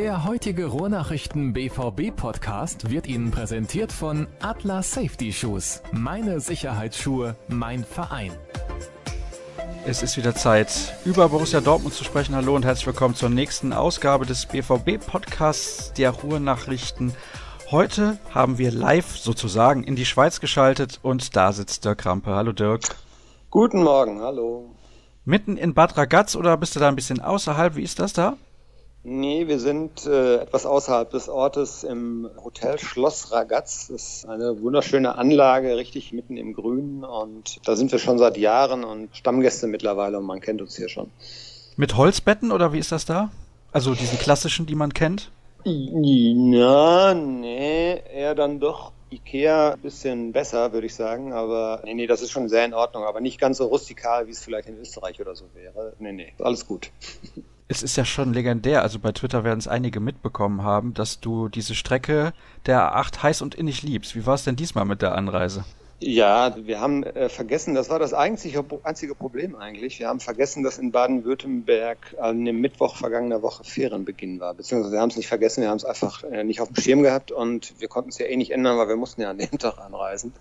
Der heutige Ruhrnachrichten BVB Podcast wird Ihnen präsentiert von Atlas Safety Shoes. Meine Sicherheitsschuhe, mein Verein. Es ist wieder Zeit, über Borussia Dortmund zu sprechen. Hallo und herzlich willkommen zur nächsten Ausgabe des BVB Podcasts der Ruhrnachrichten. Heute haben wir live sozusagen in die Schweiz geschaltet und da sitzt Dirk Krampe. Hallo Dirk. Guten Morgen, hallo. Mitten in Bad Ragaz oder bist du da ein bisschen außerhalb? Wie ist das da? Nee, wir sind äh, etwas außerhalb des Ortes im Hotel Schloss Ragaz. Das ist eine wunderschöne Anlage, richtig mitten im Grün. Und da sind wir schon seit Jahren und Stammgäste mittlerweile und man kennt uns hier schon. Mit Holzbetten oder wie ist das da? Also diesen klassischen, die man kennt? Ja, nee, eher dann doch Ikea ein bisschen besser, würde ich sagen. Aber nee, nee, das ist schon sehr in Ordnung. Aber nicht ganz so rustikal, wie es vielleicht in Österreich oder so wäre. Nee, nee, alles gut. es ist ja schon legendär, also bei Twitter werden es einige mitbekommen haben, dass du diese Strecke der A8 heiß und innig liebst. Wie war es denn diesmal mit der Anreise? Ja, wir haben äh, vergessen, das war das einzige, einzige Problem eigentlich. Wir haben vergessen, dass in Baden-Württemberg an dem Mittwoch vergangener Woche Ferienbeginn war. Beziehungsweise wir haben es nicht vergessen, wir haben es einfach äh, nicht auf dem Schirm gehabt und wir konnten es ja eh nicht ändern, weil wir mussten ja an dem Tag anreisen.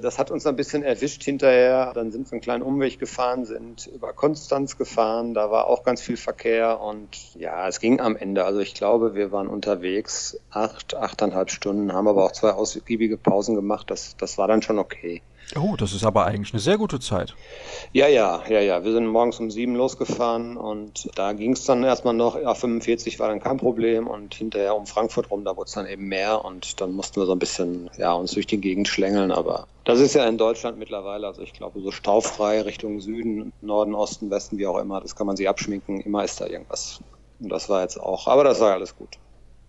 Das hat uns ein bisschen erwischt hinterher. Dann sind wir einen kleinen Umweg gefahren, sind über Konstanz gefahren. Da war auch ganz viel Verkehr und ja, es ging am Ende. Also ich glaube, wir waren unterwegs acht, achteinhalb Stunden, haben aber auch zwei ausgiebige Pausen gemacht. Das, das war dann schon okay. Oh, das ist aber eigentlich eine sehr gute Zeit. Ja, ja, ja, ja. Wir sind morgens um sieben losgefahren und da ging es dann erstmal noch, ja, 45 war dann kein Problem und hinterher um Frankfurt rum, da wurde es dann eben mehr und dann mussten wir so ein bisschen, ja, uns durch die Gegend schlängeln, aber das ist ja in Deutschland mittlerweile, also ich glaube, so staufrei Richtung Süden, Norden, Osten, Westen, wie auch immer, das kann man sich abschminken, immer ist da irgendwas. Und das war jetzt auch, aber das war alles gut.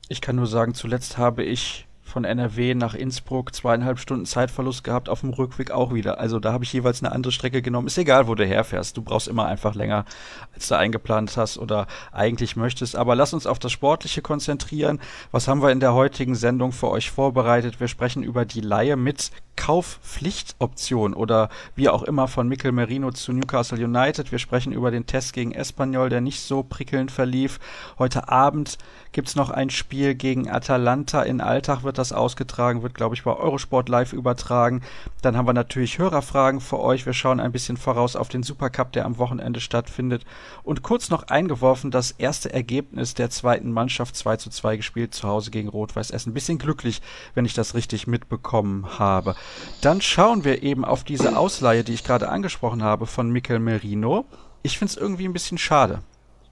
Ich kann nur sagen, zuletzt habe ich von NRW nach Innsbruck zweieinhalb Stunden Zeitverlust gehabt, auf dem Rückweg auch wieder. Also da habe ich jeweils eine andere Strecke genommen. Ist egal, wo du herfährst. Du brauchst immer einfach länger, als du eingeplant hast oder eigentlich möchtest. Aber lass uns auf das Sportliche konzentrieren. Was haben wir in der heutigen Sendung für euch vorbereitet? Wir sprechen über die Laie mit Kaufpflichtoption oder wie auch immer von Mikel Merino zu Newcastle United. Wir sprechen über den Test gegen Espanyol, der nicht so prickelnd verlief. Heute Abend gibt's noch ein Spiel gegen Atalanta. In Alltag wird das ausgetragen, wird, glaube ich, bei Eurosport live übertragen. Dann haben wir natürlich Hörerfragen für euch. Wir schauen ein bisschen voraus auf den Supercup, der am Wochenende stattfindet. Und kurz noch eingeworfen, das erste Ergebnis der zweiten Mannschaft 2 zu 2 gespielt zu Hause gegen Rot-Weiß Essen. Bisschen glücklich, wenn ich das richtig mitbekommen habe. Dann schauen wir eben auf diese Ausleihe, die ich gerade angesprochen habe von Mikel Merino. Ich finde es irgendwie ein bisschen schade.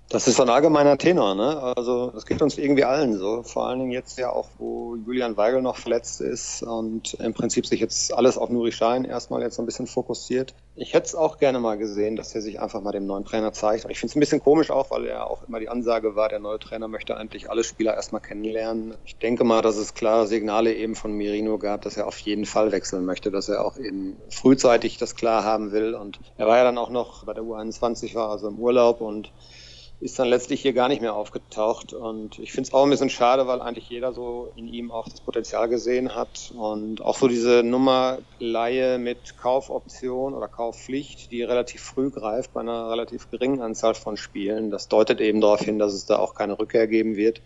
Das ist ein allgemeiner Tenor, ne? Also das geht uns irgendwie allen so. Vor allen Dingen jetzt ja auch, wo Julian Weigel noch verletzt ist und im Prinzip sich jetzt alles auf Nuri Schein erstmal jetzt so ein bisschen fokussiert. Ich hätte es auch gerne mal gesehen, dass er sich einfach mal dem neuen Trainer zeigt. Und ich finde es ein bisschen komisch auch, weil er auch immer die Ansage war, der neue Trainer möchte eigentlich alle Spieler erstmal kennenlernen. Ich denke mal, dass es klare Signale eben von Mirino gab, dass er auf jeden Fall wechseln möchte, dass er auch eben frühzeitig das klar haben will. Und er war ja dann auch noch bei der U21, war also im Urlaub und ist dann letztlich hier gar nicht mehr aufgetaucht. Und ich finde es auch ein bisschen schade, weil eigentlich jeder so in ihm auch das Potenzial gesehen hat. Und auch so diese Nummer Laie mit Kaufoption oder Kaufpflicht, die relativ früh greift bei einer relativ geringen Anzahl von Spielen. Das deutet eben darauf hin, dass es da auch keine Rückkehr geben wird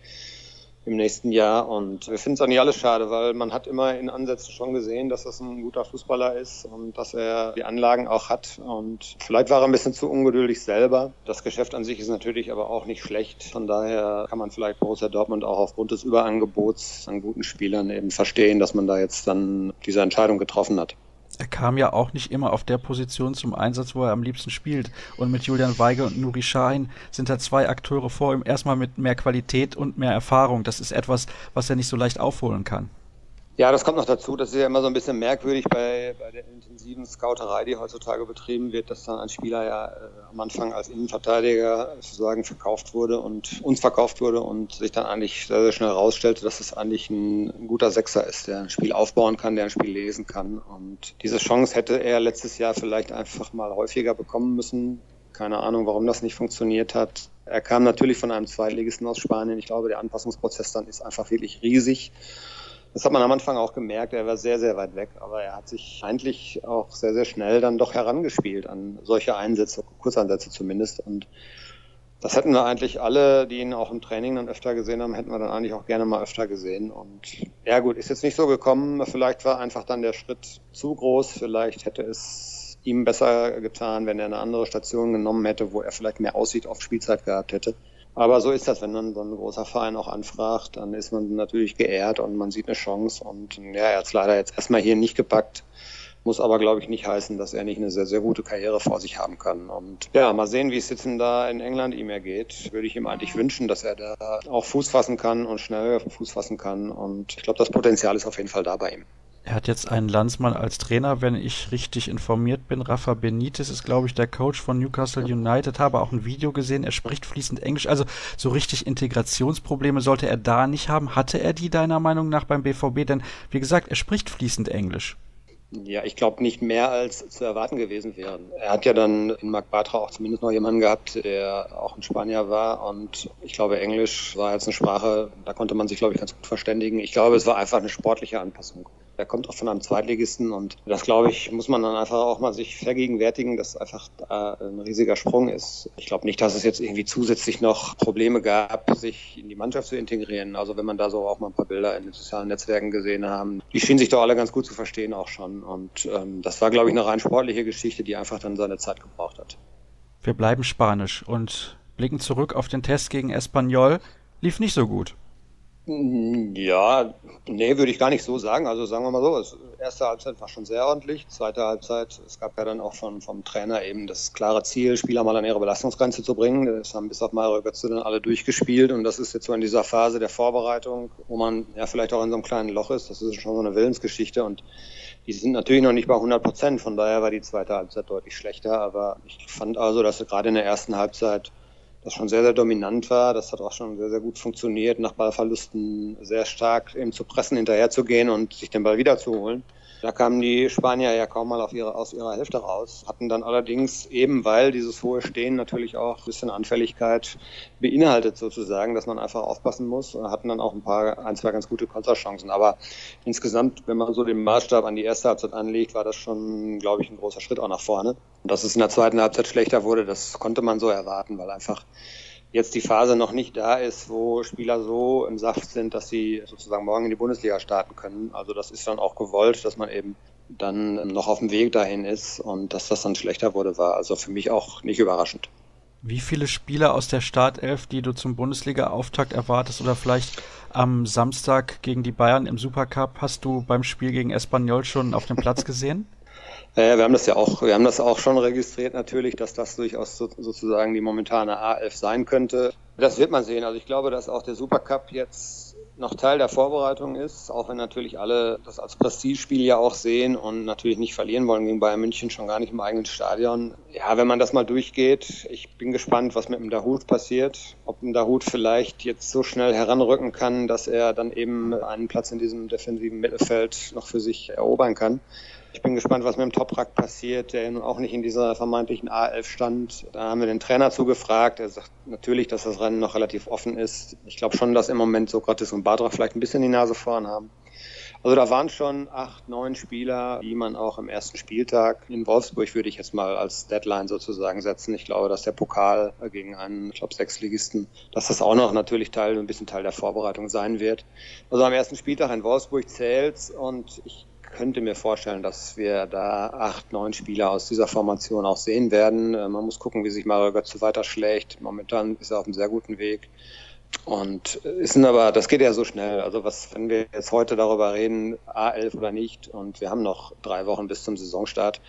im nächsten Jahr. Und wir finden es auch nicht alles schade, weil man hat immer in Ansätzen schon gesehen, dass das ein guter Fußballer ist und dass er die Anlagen auch hat. Und vielleicht war er ein bisschen zu ungeduldig selber. Das Geschäft an sich ist natürlich aber auch nicht schlecht. Von daher kann man vielleicht Borussia Dortmund auch aufgrund des Überangebots an guten Spielern eben verstehen, dass man da jetzt dann diese Entscheidung getroffen hat er kam ja auch nicht immer auf der Position zum Einsatz, wo er am liebsten spielt. Und mit Julian Weigel und Nuri Sahin sind da zwei Akteure vor ihm, erstmal mit mehr Qualität und mehr Erfahrung. Das ist etwas, was er nicht so leicht aufholen kann. Ja, das kommt noch dazu. Das ist ja immer so ein bisschen merkwürdig bei, bei der intensiven Scouterei, die heutzutage betrieben wird, dass dann ein Spieler ja äh, am Anfang als Innenverteidiger sozusagen verkauft wurde und uns verkauft wurde und sich dann eigentlich sehr, sehr schnell herausstellte, dass es eigentlich ein, ein, guter Sechser ist, der ein Spiel aufbauen kann, der ein Spiel lesen kann. Und diese Chance hätte er letztes Jahr vielleicht einfach mal häufiger bekommen müssen. Keine Ahnung, warum das nicht funktioniert hat. Er kam natürlich von einem Zweitligisten aus Spanien. Ich glaube, der Anpassungsprozess dann ist einfach wirklich riesig. Das hat man am Anfang auch gemerkt, er war sehr, sehr weit weg, aber er hat sich eigentlich auch sehr, sehr schnell dann doch herangespielt an solche Einsätze, Kurzeinsätze zumindest. Und das hätten wir eigentlich alle, die ihn auch im Training dann öfter gesehen haben, hätten wir dann eigentlich auch gerne mal öfter gesehen. Und ja gut, ist jetzt nicht so gekommen. Vielleicht war einfach dann der Schritt zu groß. Vielleicht hätte es ihm besser getan, wenn er eine andere Station genommen hätte, wo er vielleicht mehr Aussicht auf Spielzeit gehabt hätte. Aber so ist das, wenn dann so ein großer Verein auch anfragt, dann ist man natürlich geehrt und man sieht eine Chance. Und ja, er hat es leider jetzt erstmal hier nicht gepackt. Muss aber, glaube ich, nicht heißen, dass er nicht eine sehr, sehr gute Karriere vor sich haben kann. Und ja, mal sehen, wie es jetzt da in England ihm ergeht. Würde ich ihm eigentlich wünschen, dass er da auch Fuß fassen kann und schnell Fuß fassen kann. Und ich glaube, das Potenzial ist auf jeden Fall da bei ihm. Er hat jetzt einen Landsmann als Trainer, wenn ich richtig informiert bin. Rafa Benitez ist, glaube ich, der Coach von Newcastle United. Habe auch ein Video gesehen. Er spricht fließend Englisch. Also so richtig Integrationsprobleme sollte er da nicht haben. Hatte er die deiner Meinung nach beim BVB? Denn wie gesagt, er spricht fließend Englisch. Ja, ich glaube nicht mehr als zu erwarten gewesen wäre. Er hat ja dann in Marc Bartra auch zumindest noch jemanden gehabt, der auch ein Spanier war und ich glaube Englisch war jetzt eine Sprache, da konnte man sich glaube ich ganz gut verständigen. Ich glaube, es war einfach eine sportliche Anpassung. Er kommt auch von einem Zweitligisten und das, glaube ich, muss man dann einfach auch mal sich vergegenwärtigen, dass einfach da ein riesiger Sprung ist. Ich glaube nicht, dass es jetzt irgendwie zusätzlich noch Probleme gab, sich in die Mannschaft zu integrieren. Also wenn man da so auch mal ein paar Bilder in den sozialen Netzwerken gesehen haben, die schienen sich doch alle ganz gut zu verstehen auch schon. Und ähm, das war, glaube ich, eine rein sportliche Geschichte, die einfach dann seine Zeit gebraucht hat. Wir bleiben spanisch und blicken zurück auf den Test gegen Espanyol. Lief nicht so gut. Ja, nee, würde ich gar nicht so sagen. Also sagen wir mal so, das erste Halbzeit war schon sehr ordentlich. Zweite Halbzeit, es gab ja dann auch von, vom Trainer eben das klare Ziel, Spieler mal an ihre Belastungsgrenze zu bringen. Das haben bis auf Mario Götze dann alle durchgespielt und das ist jetzt so in dieser Phase der Vorbereitung, wo man ja vielleicht auch in so einem kleinen Loch ist. Das ist schon so eine Willensgeschichte und die sind natürlich noch nicht bei 100 Prozent. Von daher war die zweite Halbzeit deutlich schlechter. Aber ich fand also, dass gerade in der ersten Halbzeit das schon sehr, sehr dominant war. Das hat auch schon sehr, sehr gut funktioniert, nach Ballverlusten sehr stark eben zu pressen, hinterherzugehen und sich den Ball wiederzuholen. Da kamen die Spanier ja kaum mal auf ihre, aus ihrer Hälfte raus, hatten dann allerdings eben, weil dieses hohe Stehen natürlich auch ein bisschen Anfälligkeit beinhaltet sozusagen, dass man einfach aufpassen muss, hatten dann auch ein paar, ein, zwei ganz gute Konterchancen. Aber insgesamt, wenn man so den Maßstab an die erste Halbzeit anlegt, war das schon, glaube ich, ein großer Schritt auch nach vorne. Und dass es in der zweiten Halbzeit schlechter wurde, das konnte man so erwarten, weil einfach jetzt die Phase noch nicht da ist, wo Spieler so im Saft sind, dass sie sozusagen morgen in die Bundesliga starten können. Also das ist dann auch gewollt, dass man eben dann noch auf dem Weg dahin ist und dass das dann schlechter wurde, war also für mich auch nicht überraschend. Wie viele Spieler aus der Startelf, die du zum Bundesliga-Auftakt erwartest oder vielleicht am Samstag gegen die Bayern im Supercup, hast du beim Spiel gegen Espanyol schon auf dem Platz gesehen? Äh, wir haben das ja auch, wir haben das auch schon registriert natürlich, dass das durchaus so, sozusagen die momentane A11 sein könnte. Das wird man sehen. Also ich glaube, dass auch der Supercup jetzt noch Teil der Vorbereitung ist, auch wenn natürlich alle das als Prestigespiel ja auch sehen und natürlich nicht verlieren wollen gegen Bayern München, schon gar nicht im eigenen Stadion. Ja, wenn man das mal durchgeht, ich bin gespannt, was mit dem Dahut passiert. Ob ein Dahut vielleicht jetzt so schnell heranrücken kann, dass er dann eben einen Platz in diesem defensiven Mittelfeld noch für sich erobern kann. Ich bin gespannt, was mit dem Toprak passiert, der nun auch nicht in dieser vermeintlichen A11 stand. Da haben wir den Trainer zugefragt. Er sagt natürlich, dass das Rennen noch relativ offen ist. Ich glaube schon, dass im Moment Sokrates und Badra vielleicht ein bisschen die Nase vorn haben. Also da waren schon acht, neun Spieler, die man auch im ersten Spieltag in Wolfsburg würde ich jetzt mal als Deadline sozusagen setzen. Ich glaube, dass der Pokal gegen einen, ich glaube, Sechsligisten, dass das auch noch natürlich Teil, ein bisschen Teil der Vorbereitung sein wird. Also am ersten Spieltag in Wolfsburg zählt und ich könnte mir vorstellen, dass wir da acht, neun Spieler aus dieser Formation auch sehen werden. Äh, man muss gucken, wie sich Mario Götze weiter schlägt. Momentan ist er auf einem sehr guten Weg. Und ist aber, das geht ja so schnell. Also was, wenn wir jetzt heute darüber reden, A11 oder nicht, und wir haben noch drei Wochen bis zum Saisonstart,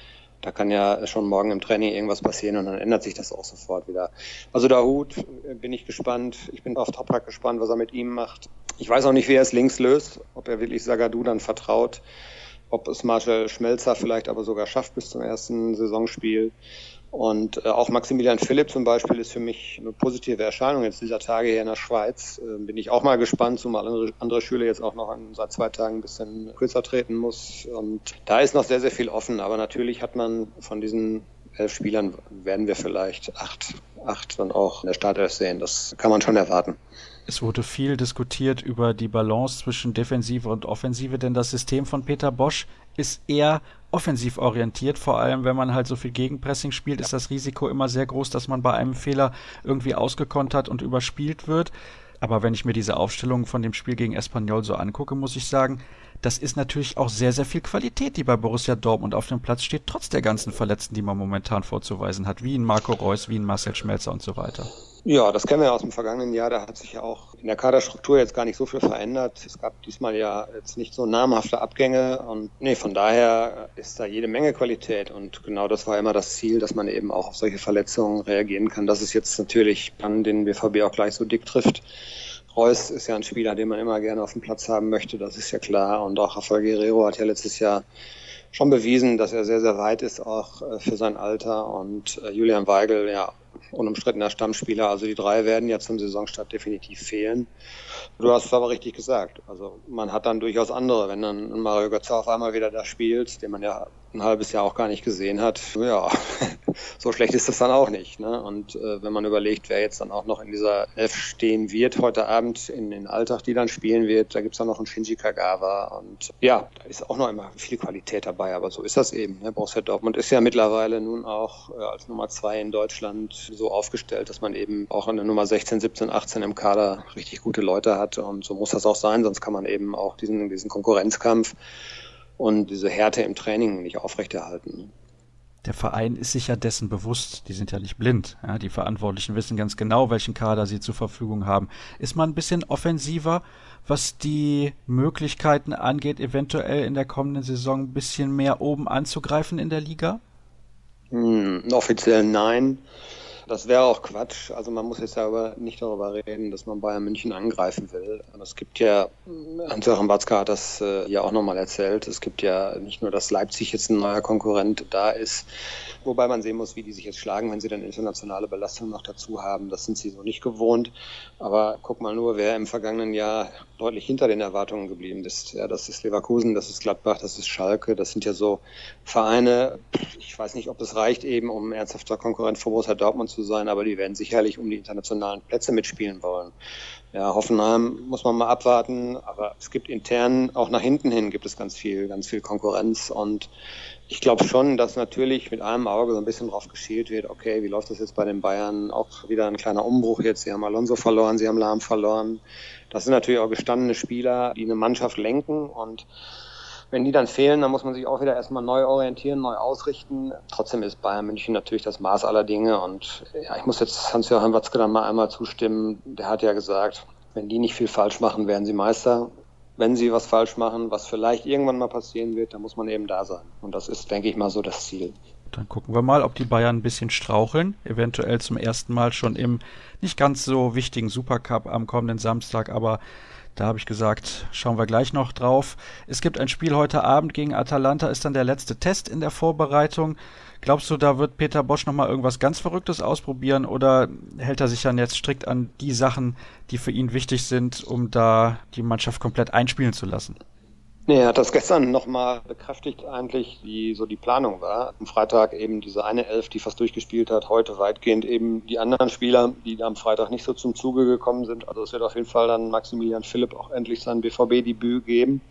da kann ja schon morgen im Training irgendwas passieren und dann ändert sich das auch sofort wieder. Also der Hut äh, bin ich gespannt. Ich bin auf Toprak gespannt, was er mit ihm macht. Ich weiß auch nicht, wie er es links löst, ob er wirklich Sagadu dann vertraut ob es Marcel Schmelzer vielleicht aber sogar schafft bis zum ersten Saisonspiel. Und äh, auch Maximilian Philipp zum Beispiel ist für mich eine positive Erscheinung jetzt dieser Tage hier in der Schweiz. Äh, bin ich auch mal gespannt, zumal andere, andere Schüler jetzt auch noch an, seit zwei Tagen ein bisschen kürzer treten muss. Und da ist noch sehr, sehr viel offen. Aber natürlich hat man von diesen elf Spielern werden wir vielleicht acht, 8 dann auch in der Startelf sehen. Das kann man schon erwarten. Es wurde viel diskutiert über die Balance zwischen Defensive und Offensive, denn das System von Peter Bosch ist eher offensiv orientiert. Vor allem, wenn man halt so viel Gegenpressing spielt, ist das Risiko immer sehr groß, dass man bei einem Fehler irgendwie ausgekontert und überspielt wird. Aber wenn ich mir diese Aufstellung von dem Spiel gegen Espanyol so angucke, muss ich sagen, das ist natürlich auch sehr, sehr viel Qualität, die bei Borussia Dortmund auf dem Platz steht, trotz der ganzen Verletzten, die man momentan vorzuweisen hat, wie in Marco Reus, wie in Marcel Schmelzer und so weiter. Ja, das kennen wir ja aus dem vergangenen Jahr. Da hat sich ja auch in der Kaderstruktur jetzt gar nicht so viel verändert. Es gab diesmal ja jetzt nicht so namhafte Abgänge und nee, von daher ist da jede Menge Qualität und genau das war immer das Ziel, dass man eben auch auf solche Verletzungen reagieren kann. Das ist jetzt natürlich an den BVB auch gleich so dick trifft. Reus ist ja ein Spieler, den man immer gerne auf dem Platz haben möchte, das ist ja klar. Und auch Rafael Guerrero hat ja letztes Jahr schon bewiesen, dass er sehr, sehr weit ist, auch äh, für sein Alter. Und äh, Julian Weigel, ja, unumstrittener Stammspieler. Also die drei werden ja zum Saisonstart definitiv fehlen. Du hast es aber richtig gesagt. Also man hat dann durchaus andere, wenn dann Mario Götze auf einmal wieder da spielt, den man ja ein halbes Jahr auch gar nicht gesehen hat. Ja, so schlecht ist das dann auch nicht. Ne? Und äh, wenn man überlegt, wer jetzt dann auch noch in dieser Elf stehen wird heute Abend in den Alltag, die dann spielen wird, da gibt's dann noch einen Shinji Kagawa und ja, da ist auch noch immer viel Qualität dabei, aber so ist das eben. Ne? Borussia Dortmund ist ja mittlerweile nun auch äh, als Nummer zwei in Deutschland so aufgestellt, dass man eben auch in der Nummer 16, 17, 18 im Kader richtig gute Leute hat und so muss das auch sein, sonst kann man eben auch diesen, diesen Konkurrenzkampf und diese Härte im Training nicht aufrechterhalten. Der Verein ist sich ja dessen bewusst, die sind ja nicht blind. Ja, die Verantwortlichen wissen ganz genau, welchen Kader sie zur Verfügung haben. Ist man ein bisschen offensiver, was die Möglichkeiten angeht, eventuell in der kommenden Saison ein bisschen mehr oben anzugreifen in der Liga? Hm, offiziell nein. Das wäre auch Quatsch. Also man muss jetzt ja aber nicht darüber reden, dass man Bayern München angreifen will. Es gibt ja, Hans-Joachim Watzke hat das äh, ja auch nochmal erzählt, es gibt ja nicht nur, dass Leipzig jetzt ein neuer Konkurrent da ist, wobei man sehen muss, wie die sich jetzt schlagen, wenn sie dann internationale Belastung noch dazu haben. Das sind sie so nicht gewohnt. Aber guck mal nur, wer im vergangenen Jahr deutlich hinter den Erwartungen geblieben ist. Ja, das ist Leverkusen, das ist Gladbach, das ist Schalke. Das sind ja so Vereine. Ich weiß nicht, ob es reicht eben, um ernsthafter Konkurrent für Borussia Dortmund zu sein, aber die werden sicherlich um die internationalen Plätze mitspielen wollen. Ja, Hoffenheim muss man mal abwarten, aber es gibt intern, auch nach hinten hin gibt es ganz viel, ganz viel Konkurrenz und ich glaube schon, dass natürlich mit einem Auge so ein bisschen drauf geschielt wird, okay, wie läuft das jetzt bei den Bayern? Auch wieder ein kleiner Umbruch jetzt. Sie haben Alonso verloren, sie haben Lahm verloren. Das sind natürlich auch gestandene Spieler, die eine Mannschaft lenken und wenn die dann fehlen, dann muss man sich auch wieder erstmal neu orientieren, neu ausrichten. Trotzdem ist Bayern München natürlich das Maß aller Dinge und ja, ich muss jetzt Hans-Joachim Watzke dann mal einmal zustimmen. Der hat ja gesagt, wenn die nicht viel falsch machen, werden sie Meister. Wenn sie was falsch machen, was vielleicht irgendwann mal passieren wird, dann muss man eben da sein. Und das ist, denke ich mal, so das Ziel. Dann gucken wir mal, ob die Bayern ein bisschen straucheln. Eventuell zum ersten Mal schon im nicht ganz so wichtigen Supercup am kommenden Samstag, aber da habe ich gesagt, schauen wir gleich noch drauf. Es gibt ein Spiel heute Abend gegen Atalanta, ist dann der letzte Test in der Vorbereitung. Glaubst du, da wird Peter Bosch nochmal irgendwas ganz Verrücktes ausprobieren oder hält er sich dann jetzt strikt an die Sachen, die für ihn wichtig sind, um da die Mannschaft komplett einspielen zu lassen? Nee, er hat das gestern nochmal bekräftigt eigentlich, wie so die Planung war. Am Freitag eben diese eine Elf, die fast durchgespielt hat, heute weitgehend eben die anderen Spieler, die am Freitag nicht so zum Zuge gekommen sind. Also es wird auf jeden Fall dann Maximilian Philipp auch endlich sein BVB-Debüt geben.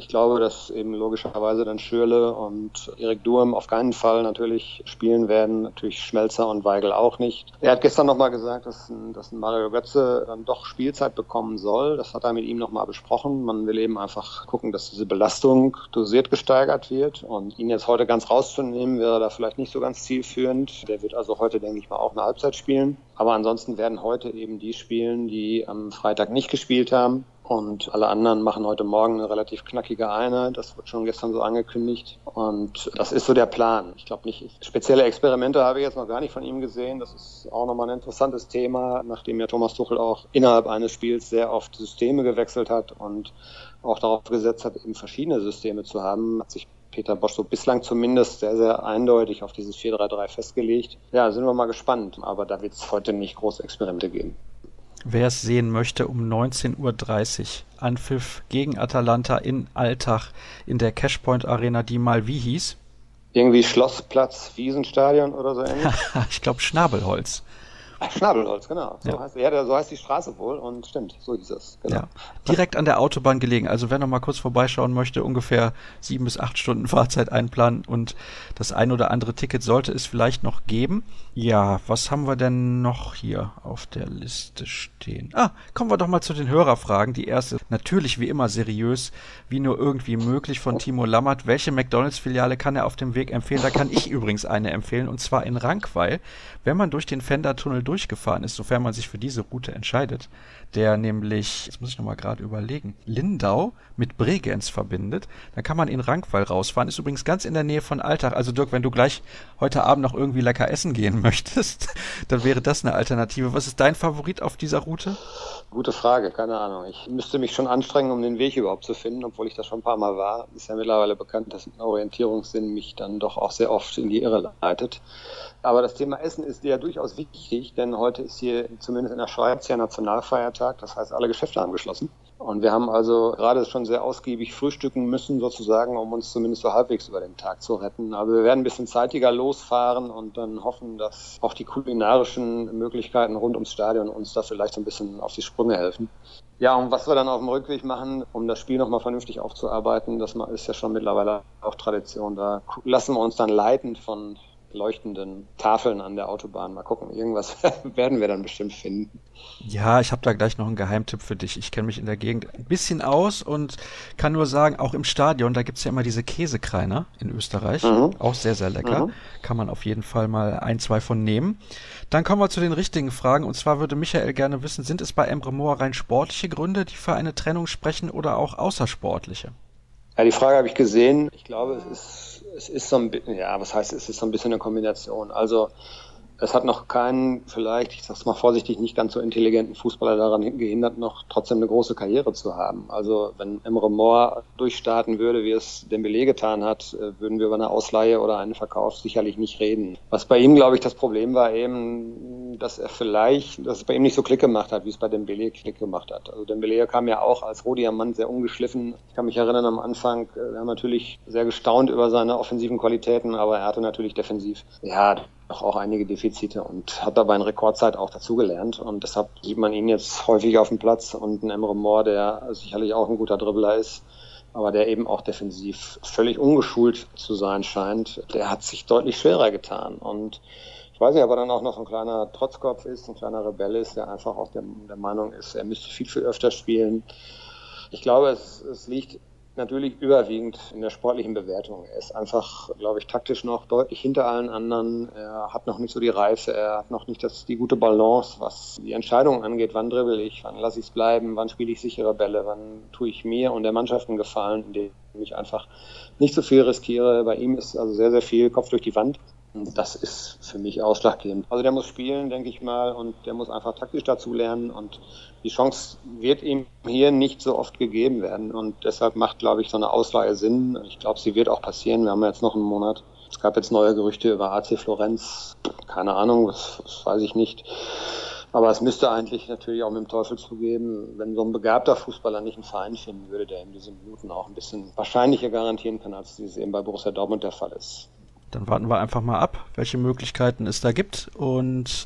Ich glaube, dass eben logischerweise dann Schürle und Erik Durm auf keinen Fall natürlich spielen werden. Natürlich Schmelzer und Weigel auch nicht. Er hat gestern nochmal gesagt, dass ein, dass Mario Götze dann doch Spielzeit bekommen soll. Das hat er mit ihm nochmal besprochen. Man will eben einfach gucken, dass diese Belastung dosiert gesteigert wird. Und ihn jetzt heute ganz rauszunehmen, wäre da vielleicht nicht so ganz zielführend. Der wird also heute, denke ich mal, auch eine Halbzeit spielen. Aber ansonsten werden heute eben die spielen, die am Freitag nicht gespielt haben. Und alle anderen machen heute Morgen eine relativ knackige Einheit. Das wird schon gestern so angekündigt. Und das ist so der Plan. Ich glaube nicht, spezielle Experimente habe ich jetzt noch gar nicht von ihm gesehen. Das ist auch nochmal ein interessantes Thema, nachdem ja Thomas Tuchel auch innerhalb eines Spiels sehr oft Systeme gewechselt hat und auch darauf gesetzt hat, eben verschiedene Systeme zu haben, hat sich Peter Bosch so bislang zumindest sehr, sehr eindeutig auf dieses 4-3-3 festgelegt. Ja, sind wir mal gespannt. Aber da wird es heute nicht große Experimente geben. Wer es sehen möchte, um 19.30 Uhr Anpfiff gegen Atalanta in Altach in der Cashpoint Arena, die mal wie hieß? Irgendwie Schlossplatz, Wiesenstadion oder so ähnlich? ich glaube Schnabelholz. Schnabelholz, genau. So, ja. heißt, ja, so heißt die Straße wohl und stimmt, so hieß es. Genau. Ja. Direkt an der Autobahn gelegen. Also wer noch mal kurz vorbeischauen möchte, ungefähr sieben bis acht Stunden Fahrzeit einplanen und das ein oder andere Ticket sollte es vielleicht noch geben. Ja, was haben wir denn noch hier auf der Liste stehen? Ah, kommen wir doch mal zu den Hörerfragen. Die erste, natürlich wie immer seriös, wie nur irgendwie möglich von Timo Lammert. Welche McDonalds-Filiale kann er auf dem Weg empfehlen? Da kann ich übrigens eine empfehlen und zwar in Rankweil. Wenn man durch den Fender-Tunnel durchgefahren ist, sofern man sich für diese Route entscheidet, der nämlich, jetzt muss ich nochmal gerade überlegen, Lindau mit Bregenz verbindet. Dann kann man in Rankweil rausfahren. Ist übrigens ganz in der Nähe von Alltag. Also Dirk, wenn du gleich heute Abend noch irgendwie lecker essen gehen möchtest, dann wäre das eine Alternative. Was ist dein Favorit auf dieser Route? Gute Frage, keine Ahnung. Ich müsste mich schon anstrengen, um den Weg überhaupt zu finden, obwohl ich da schon ein paar Mal war. Ist ja mittlerweile bekannt, dass Orientierungssinn mich dann doch auch sehr oft in die Irre leitet. Aber das Thema Essen ist ja durchaus wichtig, denn heute ist hier zumindest in der Schweiz ja Nationalfeiertag. Das heißt, alle Geschäfte haben geschlossen. Und wir haben also gerade schon sehr ausgiebig frühstücken müssen, sozusagen, um uns zumindest so halbwegs über den Tag zu retten. Also wir werden ein bisschen zeitiger losfahren und dann hoffen, dass auch die kulinarischen Möglichkeiten rund ums Stadion uns da vielleicht so ein bisschen auf die Sprünge helfen. Ja, und was wir dann auf dem Rückweg machen, um das Spiel nochmal vernünftig aufzuarbeiten, das ist ja schon mittlerweile auch Tradition. Da lassen wir uns dann leiten von leuchtenden Tafeln an der Autobahn. Mal gucken, irgendwas werden wir dann bestimmt finden. Ja, ich habe da gleich noch einen Geheimtipp für dich. Ich kenne mich in der Gegend ein bisschen aus und kann nur sagen, auch im Stadion, da gibt's ja immer diese Käsekreiner in Österreich. Mhm. Auch sehr, sehr lecker. Mhm. Kann man auf jeden Fall mal ein, zwei von nehmen. Dann kommen wir zu den richtigen Fragen. Und zwar würde Michael gerne wissen, sind es bei Emre Moore rein sportliche Gründe, die für eine Trennung sprechen oder auch außersportliche? Ja, die Frage habe ich gesehen. Ich glaube, es ist, es ist so ein bisschen, ja, was heißt, es ist so ein bisschen eine Kombination. Also, es hat noch keinen, vielleicht, ich sag's mal vorsichtig, nicht ganz so intelligenten Fußballer daran gehindert, noch trotzdem eine große Karriere zu haben. Also wenn Emre Moore durchstarten würde, wie es Dembele getan hat, äh, würden wir über eine Ausleihe oder einen Verkauf sicherlich nicht reden. Was bei ihm, glaube ich, das Problem war eben, dass er vielleicht, dass es bei ihm nicht so Klick gemacht hat, wie es bei Dembele Klick gemacht hat. Also Dembele kam ja auch als Rohdiamant sehr ungeschliffen. Ich kann mich erinnern, am Anfang, äh, wir haben natürlich sehr gestaunt über seine offensiven Qualitäten, aber er hatte natürlich defensiv, ja, doch auch einige Defizite und hat dabei in Rekordzeit auch dazugelernt. Und deshalb sieht man ihn jetzt häufig auf dem Platz und ein Emre Moore, der sicherlich auch ein guter Dribbler ist, aber der eben auch defensiv völlig ungeschult zu sein scheint, der hat sich deutlich schwerer getan. Und ich weiß nicht, ob er dann auch noch ein kleiner Trotzkopf ist, ein kleiner Rebell ist, der einfach auch der, der Meinung ist, er müsste viel, viel öfter spielen. Ich glaube, es, es liegt natürlich überwiegend in der sportlichen Bewertung. Er ist einfach, glaube ich, taktisch noch deutlich hinter allen anderen. Er hat noch nicht so die Reife, er hat noch nicht das, die gute Balance, was die Entscheidungen angeht. Wann dribbel ich, wann lasse ich es bleiben, wann spiele ich sichere Bälle, wann tue ich mir und der Mannschaft einen Gefallen, indem ich einfach nicht so viel riskiere. Bei ihm ist also sehr, sehr viel Kopf durch die Wand. Das ist für mich ausschlaggebend. Also der muss spielen, denke ich mal, und der muss einfach taktisch dazu lernen und die Chance wird ihm hier nicht so oft gegeben werden und deshalb macht, glaube ich, so eine Ausleihe Sinn. Ich glaube, sie wird auch passieren. Wir haben jetzt noch einen Monat. Es gab jetzt neue Gerüchte über AC Florenz. Keine Ahnung, das, das weiß ich nicht. Aber es müsste eigentlich natürlich auch mit dem Teufel zugeben, wenn so ein begabter Fußballer nicht einen Verein finden würde, der ihm diese Minuten auch ein bisschen wahrscheinlicher garantieren kann, als dies eben bei Borussia Dortmund der Fall ist. Dann warten wir einfach mal ab, welche Möglichkeiten es da gibt und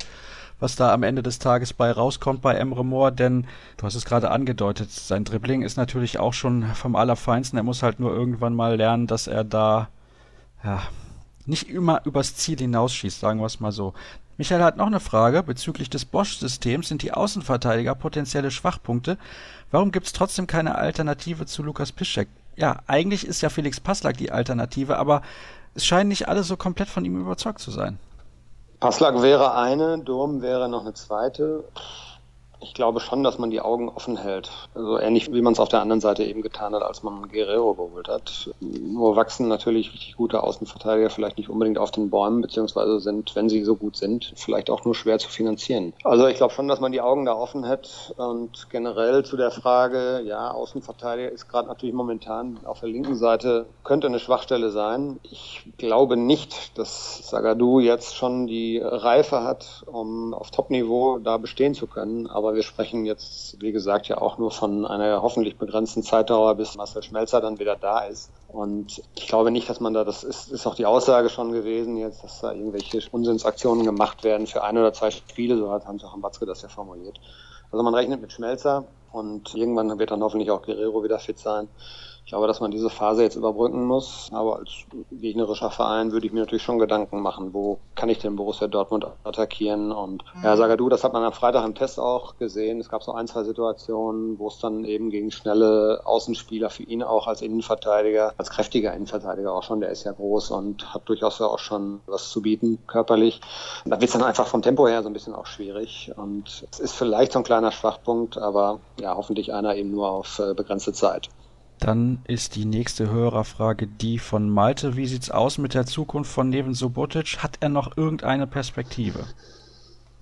was da am Ende des Tages bei rauskommt bei Emre Moore, denn du hast es gerade angedeutet, sein Dribbling ist natürlich auch schon vom Allerfeinsten. Er muss halt nur irgendwann mal lernen, dass er da ja, nicht immer übers Ziel hinausschießt, sagen wir es mal so. Michael hat noch eine Frage bezüglich des Bosch-Systems. Sind die Außenverteidiger potenzielle Schwachpunkte? Warum gibt es trotzdem keine Alternative zu Lukas Piszczek? Ja, eigentlich ist ja Felix Passlack die Alternative, aber es scheinen nicht alle so komplett von ihm überzeugt zu sein. Passlack wäre eine, Durm wäre noch eine zweite. Ich glaube schon, dass man die Augen offen hält. Also ähnlich wie man es auf der anderen Seite eben getan hat, als man Guerrero geholt hat. Nur wachsen natürlich richtig gute Außenverteidiger vielleicht nicht unbedingt auf den Bäumen, beziehungsweise sind, wenn sie so gut sind, vielleicht auch nur schwer zu finanzieren. Also ich glaube schon, dass man die Augen da offen hält. Und generell zu der Frage, ja, Außenverteidiger ist gerade natürlich momentan auf der linken Seite, könnte eine Schwachstelle sein. Ich glaube nicht, dass Sagadu jetzt schon die Reife hat, um auf Topniveau da bestehen zu können. Aber wir sprechen jetzt, wie gesagt, ja auch nur von einer hoffentlich begrenzten Zeitdauer, bis Marcel Schmelzer dann wieder da ist. Und ich glaube nicht, dass man da, das ist, ist auch die Aussage schon gewesen jetzt, dass da irgendwelche Unsinnsaktionen gemacht werden für ein oder zwei Spiele, so hat Hans-Joachim Watzke das ja formuliert. Also man rechnet mit Schmelzer und irgendwann wird dann hoffentlich auch Guerrero wieder fit sein. Ich glaube, dass man diese Phase jetzt überbrücken muss. Aber als gegnerischer Verein würde ich mir natürlich schon Gedanken machen, wo kann ich denn Borussia Dortmund attackieren? Und mhm. ja, sage du, das hat man am Freitag im Test auch gesehen. Es gab so ein, zwei Situationen, wo es dann eben gegen schnelle Außenspieler für ihn auch als Innenverteidiger, als kräftiger Innenverteidiger auch schon, der ist ja groß und hat durchaus ja auch schon was zu bieten, körperlich. Da wird es dann einfach vom Tempo her so ein bisschen auch schwierig. Und es ist vielleicht so ein kleiner Schwachpunkt, aber ja, hoffentlich einer eben nur auf äh, begrenzte Zeit. Dann ist die nächste Hörerfrage die von Malte. Wie sieht's aus mit der Zukunft von Neven Subotic? Hat er noch irgendeine Perspektive?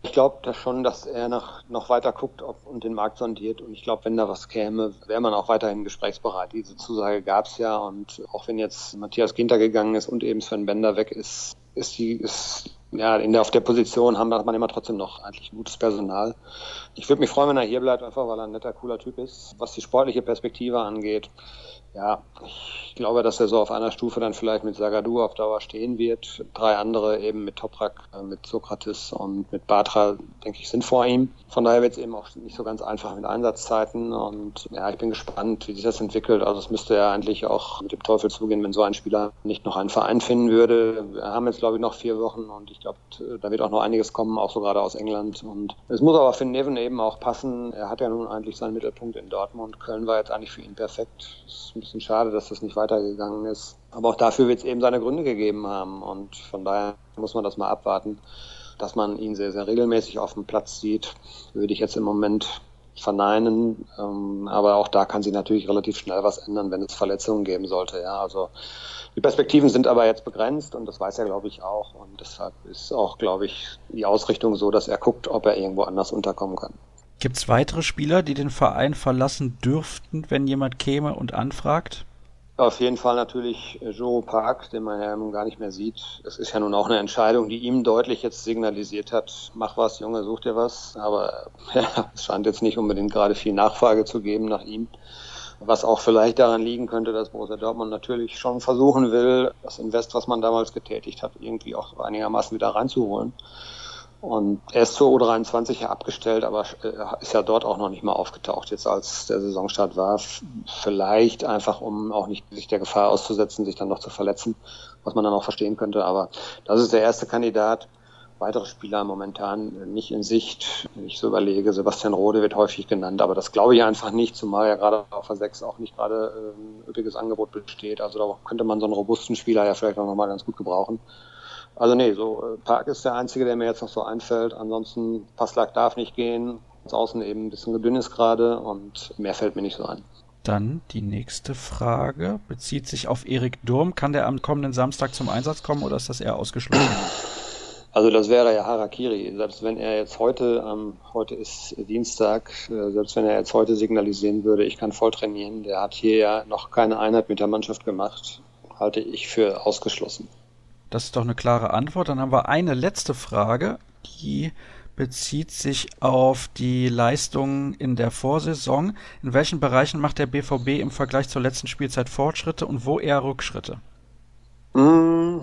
Ich glaube da schon, dass er noch, noch weiter guckt ob, und den Markt sondiert. Und ich glaube, wenn da was käme, wäre man auch weiterhin gesprächsbereit. Diese Zusage gab es ja. Und auch wenn jetzt Matthias Ginter gegangen ist und eben Sven Bender weg ist, ist die, ist, ja, in der, auf der Position haben man immer trotzdem noch eigentlich gutes Personal. Ich würde mich freuen, wenn er hier bleibt, einfach weil er ein netter, cooler Typ ist. Was die sportliche Perspektive angeht, ja, ich glaube, dass er so auf einer Stufe dann vielleicht mit Sagadu auf Dauer stehen wird. Drei andere eben mit Toprak, äh, mit Sokrates und mit Batra, denke ich, sind vor ihm. Von daher wird es eben auch nicht so ganz einfach mit Einsatzzeiten. Und ja, ich bin gespannt, wie sich das entwickelt. Also es müsste ja eigentlich auch mit dem Teufel zugehen, wenn so ein Spieler nicht noch einen Verein finden würde. Wir haben jetzt, glaube ich, noch vier Wochen und ich glaube, da wird auch noch einiges kommen, auch so gerade aus England. Und es muss aber für Neven eben auch passen. Er hat ja nun eigentlich seinen Mittelpunkt in Dortmund. Köln war jetzt eigentlich für ihn perfekt bisschen schade, dass das nicht weitergegangen ist. Aber auch dafür wird es eben seine Gründe gegeben haben. Und von daher muss man das mal abwarten. Dass man ihn sehr, sehr regelmäßig auf dem Platz sieht, würde ich jetzt im Moment verneinen. Ähm, aber auch da kann sich natürlich relativ schnell was ändern, wenn es Verletzungen geben sollte. Ja, also die Perspektiven sind aber jetzt begrenzt und das weiß er, glaube ich, auch. Und deshalb ist auch, glaube ich, die Ausrichtung so, dass er guckt, ob er irgendwo anders unterkommen kann. Gibt es weitere Spieler, die den Verein verlassen dürften, wenn jemand käme und anfragt? Auf jeden Fall natürlich Joe Park, den man ja gar nicht mehr sieht. Es ist ja nun auch eine Entscheidung, die ihm deutlich jetzt signalisiert hat, mach was, Junge, such dir was. Aber ja, es scheint jetzt nicht unbedingt gerade viel Nachfrage zu geben nach ihm. Was auch vielleicht daran liegen könnte, dass Borussia Dortmund natürlich schon versuchen will, das Invest, was man damals getätigt hat, irgendwie auch einigermaßen wieder reinzuholen. Und er ist zur U23 ja abgestellt, aber äh, ist ja dort auch noch nicht mal aufgetaucht, jetzt als der Saisonstart war. Vielleicht einfach, um auch nicht sich der Gefahr auszusetzen, sich dann noch zu verletzen, was man dann auch verstehen könnte. Aber das ist der erste Kandidat. Weitere Spieler momentan nicht in Sicht. Wenn ich so überlege, Sebastian Rode wird häufig genannt, aber das glaube ich einfach nicht, zumal ja gerade auf der 6 auch nicht gerade ein ähm, üppiges Angebot besteht. Also da könnte man so einen robusten Spieler ja vielleicht auch nochmal ganz gut gebrauchen. Also nee, so äh, Park ist der einzige, der mir jetzt noch so einfällt. Ansonsten Passlack darf nicht gehen. Ist außen eben ein bisschen gedünn gerade und mehr fällt mir nicht so ein. Dann die nächste Frage bezieht sich auf Erik Durm. Kann der am kommenden Samstag zum Einsatz kommen oder ist das eher ausgeschlossen? Also das wäre ja Harakiri. Selbst wenn er jetzt heute, ähm, heute ist Dienstag, äh, selbst wenn er jetzt heute signalisieren würde, ich kann voll trainieren, der hat hier ja noch keine Einheit mit der Mannschaft gemacht, halte ich für ausgeschlossen. Das ist doch eine klare Antwort. Dann haben wir eine letzte Frage, die bezieht sich auf die Leistungen in der Vorsaison. In welchen Bereichen macht der BVB im Vergleich zur letzten Spielzeit Fortschritte und wo eher Rückschritte? Mm,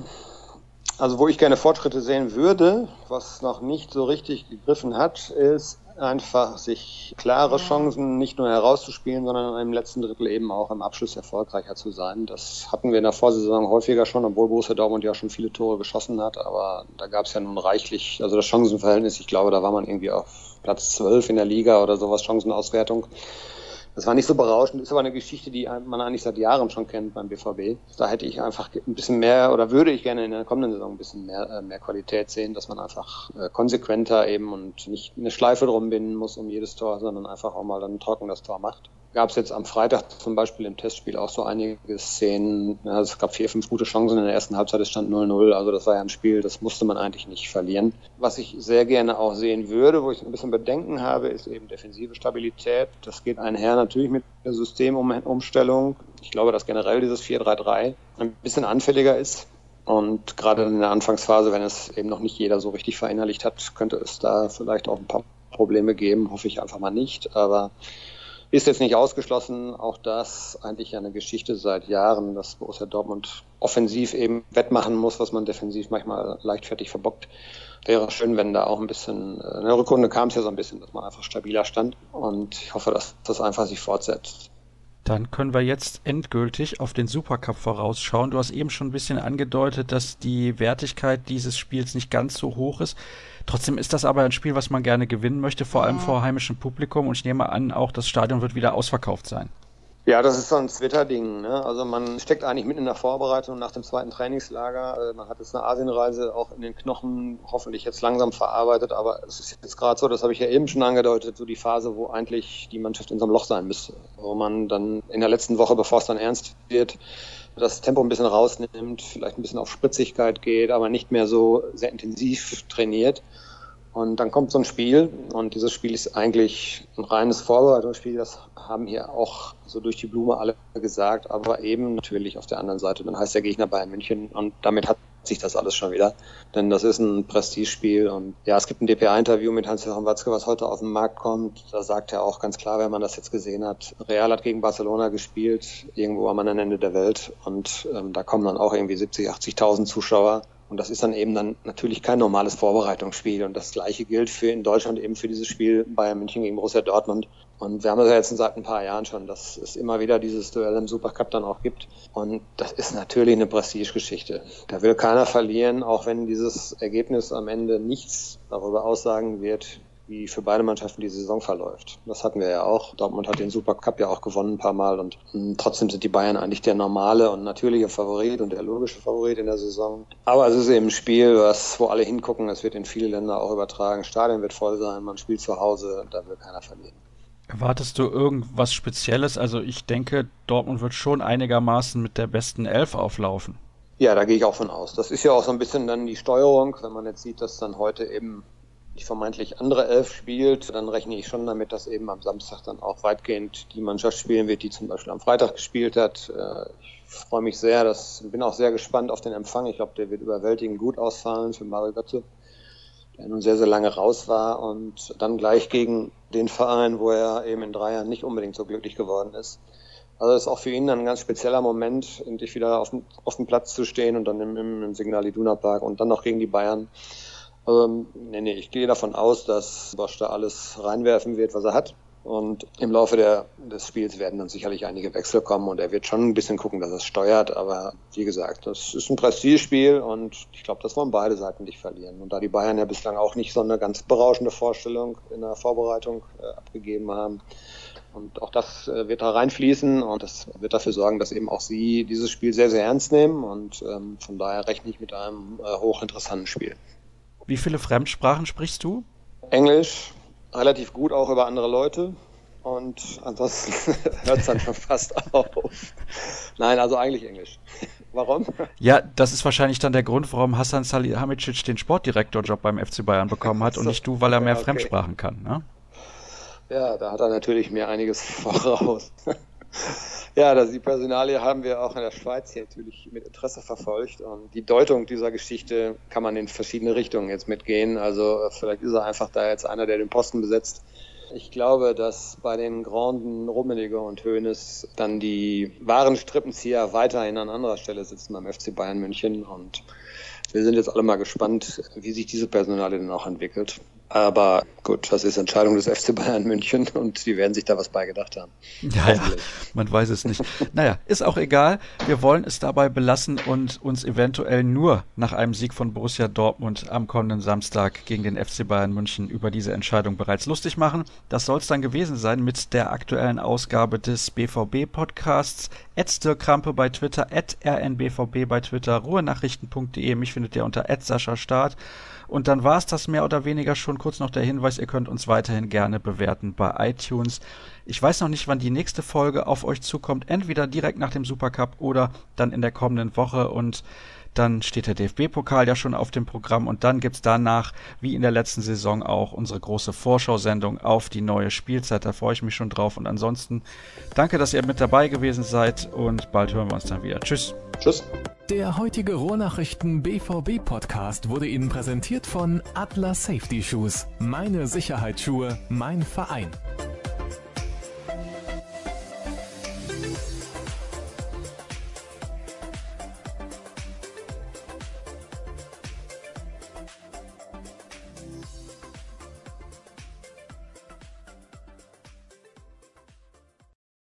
also wo ich gerne Fortschritte sehen würde, was noch nicht so richtig gegriffen hat, ist einfach sich klare Chancen nicht nur herauszuspielen, sondern im letzten Drittel eben auch im Abschluss erfolgreicher zu sein. Das hatten wir in der Vorsaison häufiger schon, obwohl Borussia Dortmund ja schon viele Tore geschossen hat, aber da gab es ja nun reichlich, also das Chancenverhältnis, ich glaube, da war man irgendwie auf Platz 12 in der Liga oder sowas, Chancenauswertung. Das war nicht so berauschend, ist aber eine Geschichte, die man eigentlich seit Jahren schon kennt beim BVB. Da hätte ich einfach ein bisschen mehr oder würde ich gerne in der kommenden Saison ein bisschen mehr, äh, mehr Qualität sehen, dass man einfach äh, konsequenter eben und nicht eine Schleife drum binden muss um jedes Tor, sondern einfach auch mal dann trocken das Tor macht gab es jetzt am Freitag zum Beispiel im Testspiel auch so einige Szenen. Ja, es gab vier, fünf gute Chancen in der ersten Halbzeit, es stand 0-0. Also das war ja ein Spiel, das musste man eigentlich nicht verlieren. Was ich sehr gerne auch sehen würde, wo ich ein bisschen Bedenken habe, ist eben defensive Stabilität. Das geht einher natürlich mit der Systemumstellung. Ich glaube, dass generell dieses 4-3-3 ein bisschen anfälliger ist. Und gerade in der Anfangsphase, wenn es eben noch nicht jeder so richtig verinnerlicht hat, könnte es da vielleicht auch ein paar Probleme geben, hoffe ich einfach mal nicht. Aber ist jetzt nicht ausgeschlossen, auch das eigentlich eine Geschichte seit Jahren, dass Borussia Dortmund offensiv eben wettmachen muss, was man defensiv manchmal leichtfertig verbockt. Wäre schön, wenn da auch ein bisschen, äh, in der Rückrunde kam es ja so ein bisschen, dass man einfach stabiler stand und ich hoffe, dass das einfach sich fortsetzt. Dann können wir jetzt endgültig auf den Supercup vorausschauen. Du hast eben schon ein bisschen angedeutet, dass die Wertigkeit dieses Spiels nicht ganz so hoch ist. Trotzdem ist das aber ein Spiel, was man gerne gewinnen möchte, vor allem vor heimischem Publikum. Und ich nehme an, auch das Stadion wird wieder ausverkauft sein. Ja, das ist so ein Twitter-Ding. Ne? Also man steckt eigentlich mitten in der Vorbereitung nach dem zweiten Trainingslager. Äh, man hat jetzt eine Asienreise auch in den Knochen hoffentlich jetzt langsam verarbeitet, aber es ist jetzt gerade so, das habe ich ja eben schon angedeutet, so die Phase, wo eigentlich die Mannschaft in so einem Loch sein müsste. Wo man dann in der letzten Woche, bevor es dann ernst wird, das Tempo ein bisschen rausnimmt, vielleicht ein bisschen auf Spritzigkeit geht, aber nicht mehr so sehr intensiv trainiert. Und dann kommt so ein Spiel und dieses Spiel ist eigentlich ein reines Vorbereitungsspiel. Das haben hier auch so durch die Blume alle gesagt, aber eben natürlich auf der anderen Seite. Dann heißt der Gegner Bayern München und damit hat sich das alles schon wieder. Denn das ist ein Prestigespiel und ja, es gibt ein DPA-Interview mit Hans-Joachim Watzke, was heute auf den Markt kommt. Da sagt er auch ganz klar, wenn man das jetzt gesehen hat, Real hat gegen Barcelona gespielt, irgendwo am anderen Ende der Welt und ähm, da kommen dann auch irgendwie 70, 80.000 Zuschauer und das ist dann eben dann natürlich kein normales Vorbereitungsspiel. Und das Gleiche gilt für in Deutschland eben für dieses Spiel Bayern München gegen Borussia Dortmund. Und wir haben das ja jetzt seit ein paar Jahren schon, dass es immer wieder dieses Duell im Supercup dann auch gibt. Und das ist natürlich eine Prestigegeschichte. Da will keiner verlieren, auch wenn dieses Ergebnis am Ende nichts darüber aussagen wird, wie für beide Mannschaften die Saison verläuft. Das hatten wir ja auch. Dortmund hat den Supercup ja auch gewonnen ein paar Mal und hm, trotzdem sind die Bayern eigentlich der normale und natürliche Favorit und der logische Favorit in der Saison. Aber es ist eben ein Spiel, was, wo alle hingucken. Es wird in viele Länder auch übertragen. Stadion wird voll sein. Man spielt zu Hause. Da will keiner verlieren. Erwartest du irgendwas Spezielles? Also ich denke, Dortmund wird schon einigermaßen mit der besten Elf auflaufen. Ja, da gehe ich auch von aus. Das ist ja auch so ein bisschen dann die Steuerung, wenn man jetzt sieht, dass dann heute eben die vermeintlich andere Elf spielt, dann rechne ich schon damit, dass eben am Samstag dann auch weitgehend die Mannschaft spielen wird, die zum Beispiel am Freitag gespielt hat. Äh, ich freue mich sehr, das, bin auch sehr gespannt auf den Empfang. Ich glaube, der wird überwältigend gut ausfallen für Mario Götze, der nun sehr, sehr lange raus war und dann gleich gegen den Verein, wo er eben in drei Jahren nicht unbedingt so glücklich geworden ist. Also ist auch für ihn dann ein ganz spezieller Moment, endlich wieder auf dem, auf dem Platz zu stehen und dann im, im Signal Iduna Park und dann noch gegen die Bayern. Ähm, nee, nee, ich gehe davon aus, dass Bosch da alles reinwerfen wird, was er hat. Und im Laufe der, des Spiels werden dann sicherlich einige Wechsel kommen und er wird schon ein bisschen gucken, dass er es steuert. Aber wie gesagt, das ist ein Prestigespiel und ich glaube, das wollen beide Seiten nicht verlieren. Und da die Bayern ja bislang auch nicht so eine ganz berauschende Vorstellung in der Vorbereitung äh, abgegeben haben, und auch das äh, wird da reinfließen und das wird dafür sorgen, dass eben auch sie dieses Spiel sehr, sehr ernst nehmen. Und ähm, von daher rechne ich mit einem äh, hochinteressanten Spiel. Wie viele Fremdsprachen sprichst du? Englisch, relativ gut auch über andere Leute. Und ansonsten hört es dann schon fast auf. Nein, also eigentlich Englisch. Warum? Ja, das ist wahrscheinlich dann der Grund, warum Hassan Salihamidzic den Sportdirektorjob beim FC Bayern bekommen hat so, und nicht du, weil er mehr okay. Fremdsprachen kann. Ne? Ja, da hat er natürlich mir einiges voraus. Ja, das, die Personalie haben wir auch in der Schweiz hier natürlich mit Interesse verfolgt und die Deutung dieser Geschichte kann man in verschiedene Richtungen jetzt mitgehen. Also vielleicht ist er einfach da jetzt einer, der den Posten besetzt. Ich glaube, dass bei den Granden Rummeniger und Hoeneß dann die wahren Strippenzieher weiterhin an anderer Stelle sitzen beim FC Bayern München und wir sind jetzt alle mal gespannt, wie sich diese Personalie dann auch entwickelt. Aber gut, das ist Entscheidung des FC Bayern München und die werden sich da was beigedacht haben. Ja, ja, man weiß es nicht. naja, ist auch egal. Wir wollen es dabei belassen und uns eventuell nur nach einem Sieg von Borussia Dortmund am kommenden Samstag gegen den FC Bayern München über diese Entscheidung bereits lustig machen. Das soll es dann gewesen sein mit der aktuellen Ausgabe des BVB-Podcasts. Krampe bei Twitter, rnbvb bei Twitter, ruhenachrichten.de. Mich findet ihr unter Sascha Start. Und dann war es das mehr oder weniger schon. Kurz noch der Hinweis, ihr könnt uns weiterhin gerne bewerten bei iTunes. Ich weiß noch nicht, wann die nächste Folge auf euch zukommt. Entweder direkt nach dem Supercup oder dann in der kommenden Woche. Und Dann steht der DFB-Pokal ja schon auf dem Programm und dann gibt's danach, wie in der letzten Saison auch, unsere große Vorschau-Sendung auf die neue Spielzeit. Da freue ich mich schon drauf. Und ansonsten danke, dass ihr mit dabei gewesen seid und bald hören wir uns dann wieder. Tschüss. Tschüss. Der heutige Rohrnachrichten BVB Podcast wurde Ihnen präsentiert von Atlas Safety Shoes. Meine Sicherheitsschuhe, mein Verein.